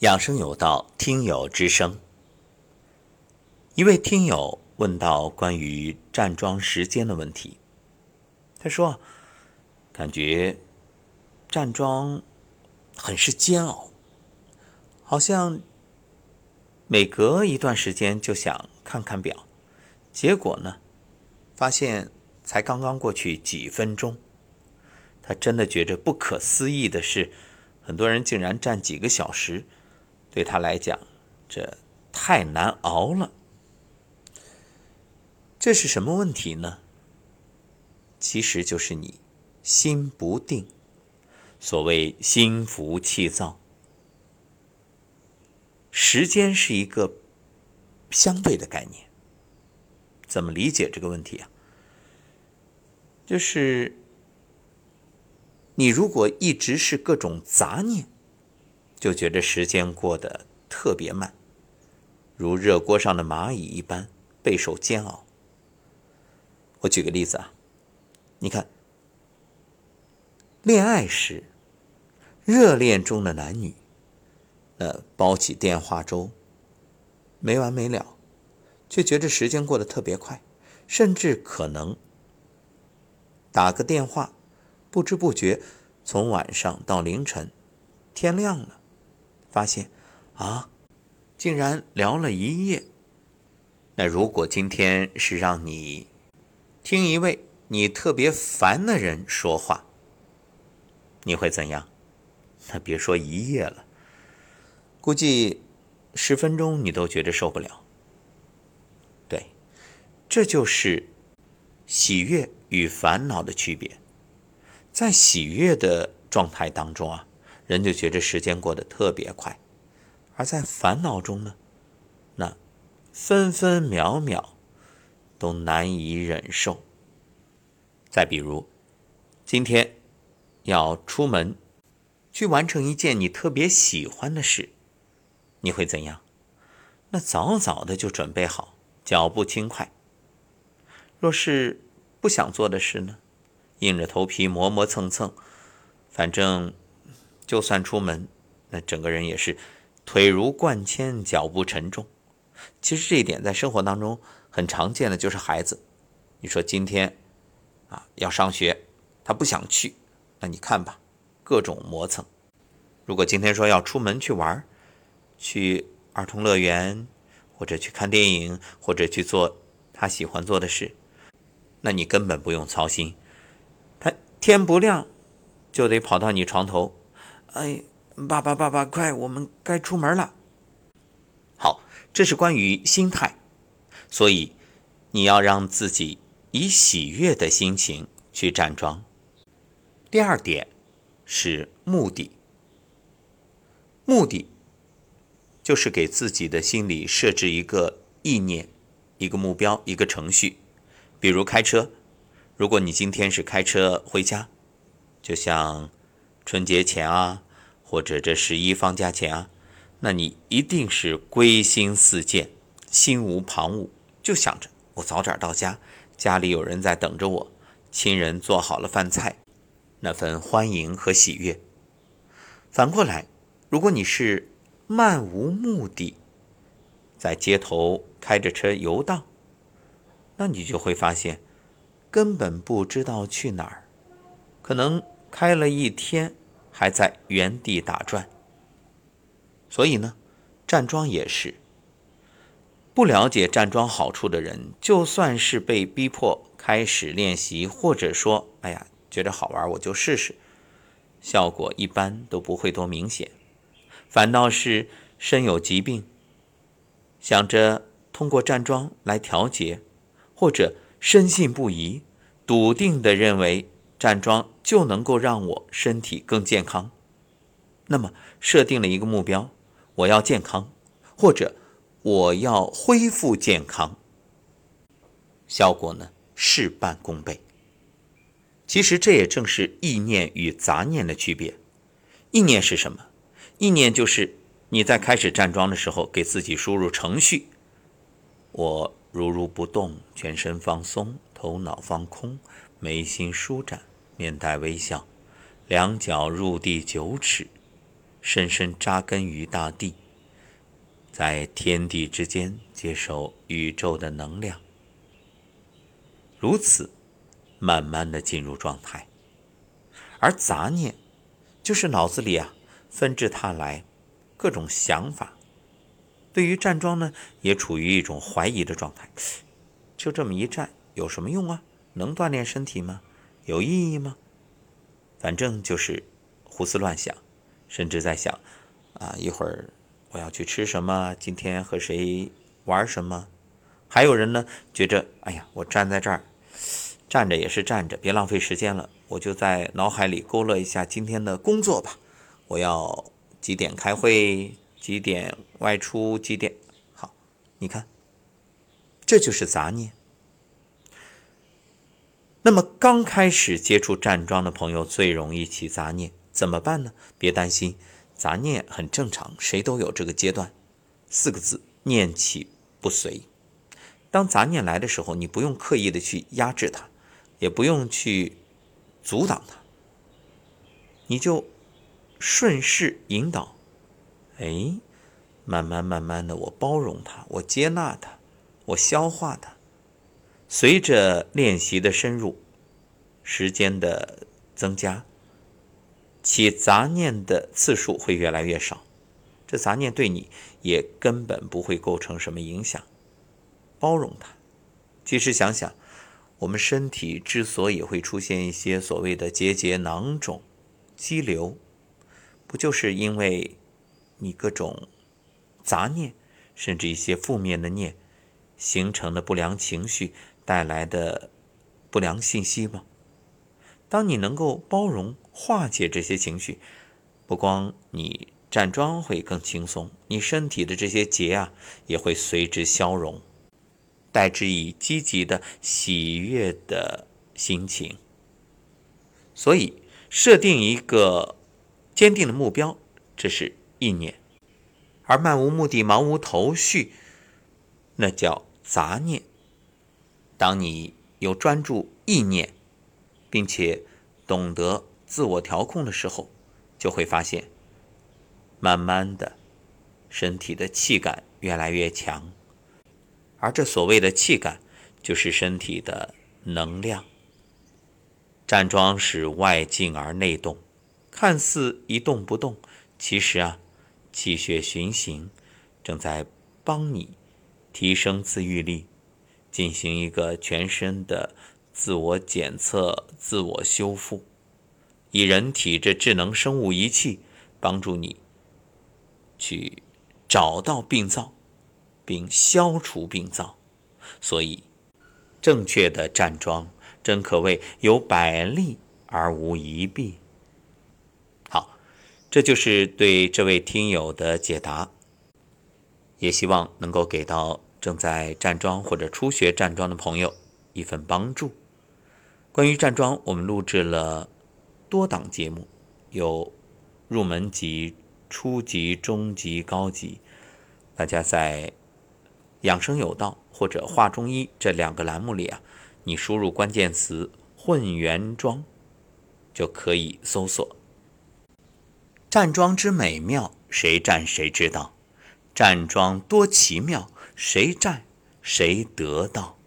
养生有道，听友之声。一位听友问到关于站桩时间的问题，他说：“感觉站桩很是煎熬，好像每隔一段时间就想看看表，结果呢，发现才刚刚过去几分钟。他真的觉着不可思议的是，很多人竟然站几个小时。”对他来讲，这太难熬了。这是什么问题呢？其实就是你心不定。所谓心浮气躁，时间是一个相对的概念。怎么理解这个问题啊？就是你如果一直是各种杂念。就觉得时间过得特别慢，如热锅上的蚂蚁一般，备受煎熬。我举个例子啊，你看，恋爱时，热恋中的男女，呃，煲起电话粥，没完没了，却觉得时间过得特别快，甚至可能打个电话，不知不觉从晚上到凌晨，天亮了。发现，啊，竟然聊了一夜。那如果今天是让你听一位你特别烦的人说话，你会怎样？那别说一夜了，估计十分钟你都觉得受不了。对，这就是喜悦与烦恼的区别。在喜悦的状态当中啊。人就觉得时间过得特别快，而在烦恼中呢，那分分秒秒都难以忍受。再比如，今天要出门去完成一件你特别喜欢的事，你会怎样？那早早的就准备好，脚步轻快。若是不想做的事呢，硬着头皮磨磨蹭蹭，反正。就算出门，那整个人也是腿如灌铅，脚步沉重。其实这一点在生活当中很常见的，就是孩子。你说今天啊要上学，他不想去，那你看吧，各种磨蹭。如果今天说要出门去玩，去儿童乐园，或者去看电影，或者去做他喜欢做的事，那你根本不用操心。他天不亮就得跑到你床头。哎，爸爸，爸爸，快，我们该出门了。好，这是关于心态，所以你要让自己以喜悦的心情去站桩。第二点是目的，目的就是给自己的心里设置一个意念、一个目标、一个程序。比如开车，如果你今天是开车回家，就像。春节前啊，或者这十一放假前啊，那你一定是归心似箭，心无旁骛，就想着我早点到家，家里有人在等着我，亲人做好了饭菜，那份欢迎和喜悦。反过来，如果你是漫无目的，在街头开着车游荡，那你就会发现，根本不知道去哪儿，可能开了一天。还在原地打转，所以呢，站桩也是。不了解站桩好处的人，就算是被逼迫开始练习，或者说，哎呀，觉得好玩，我就试试，效果一般都不会多明显。反倒是身有疾病，想着通过站桩来调节，或者深信不疑、笃定的认为。站桩就能够让我身体更健康，那么设定了一个目标，我要健康，或者我要恢复健康，效果呢事半功倍。其实这也正是意念与杂念的区别。意念是什么？意念就是你在开始站桩的时候，给自己输入程序：我如如不动，全身放松，头脑放空，眉心舒展。面带微笑，两脚入地九尺，深深扎根于大地，在天地之间接受宇宙的能量，如此慢慢的进入状态。而杂念，就是脑子里啊纷至沓来各种想法，对于站桩呢也处于一种怀疑的状态。就这么一站有什么用啊？能锻炼身体吗？有意义吗？反正就是胡思乱想，甚至在想啊一会儿我要去吃什么，今天和谁玩什么？还有人呢觉着哎呀，我站在这儿站着也是站着，别浪费时间了。我就在脑海里勾勒一下今天的工作吧，我要几点开会，几点外出，几点好？你看，这就是杂念。那么刚开始接触站桩的朋友最容易起杂念，怎么办呢？别担心，杂念很正常，谁都有这个阶段。四个字：念起不随。当杂念来的时候，你不用刻意的去压制它，也不用去。阻挡它，你就顺势引导，哎，慢慢慢慢的，我包容他，我接纳他，我消化他。随着练习的深入，时间的增加，起杂念的次数会越来越少，这杂念对你也根本不会构成什么影响。包容它，其实想想。我们身体之所以会出现一些所谓的结节、囊肿、肌瘤，不就是因为你各种杂念，甚至一些负面的念形成的不良情绪带来的不良信息吗？当你能够包容、化解这些情绪，不光你站桩会更轻松，你身体的这些结啊也会随之消融。代之以积极的、喜悦的心情，所以设定一个坚定的目标，这是意念；而漫无目的、茫无头绪，那叫杂念。当你有专注意念，并且懂得自我调控的时候，就会发现，慢慢的，身体的气感越来越强。而这所谓的气感，就是身体的能量。站桩是外静而内动，看似一动不动，其实啊，气血循行，正在帮你提升自愈力，进行一个全身的自我检测、自我修复。以人体这智能生物仪器，帮助你去找到病灶。并消除病灶，所以正确的站桩真可谓有百利而无一弊。好，这就是对这位听友的解答，也希望能够给到正在站桩或者初学站桩的朋友一份帮助。关于站桩，我们录制了多档节目，有入门级、初级、中级、高级，大家在。养生有道或者画中医这两个栏目里啊，你输入关键词“混元桩”，就可以搜索。站桩之美妙，谁站谁知道；站桩多奇妙，谁占谁得到。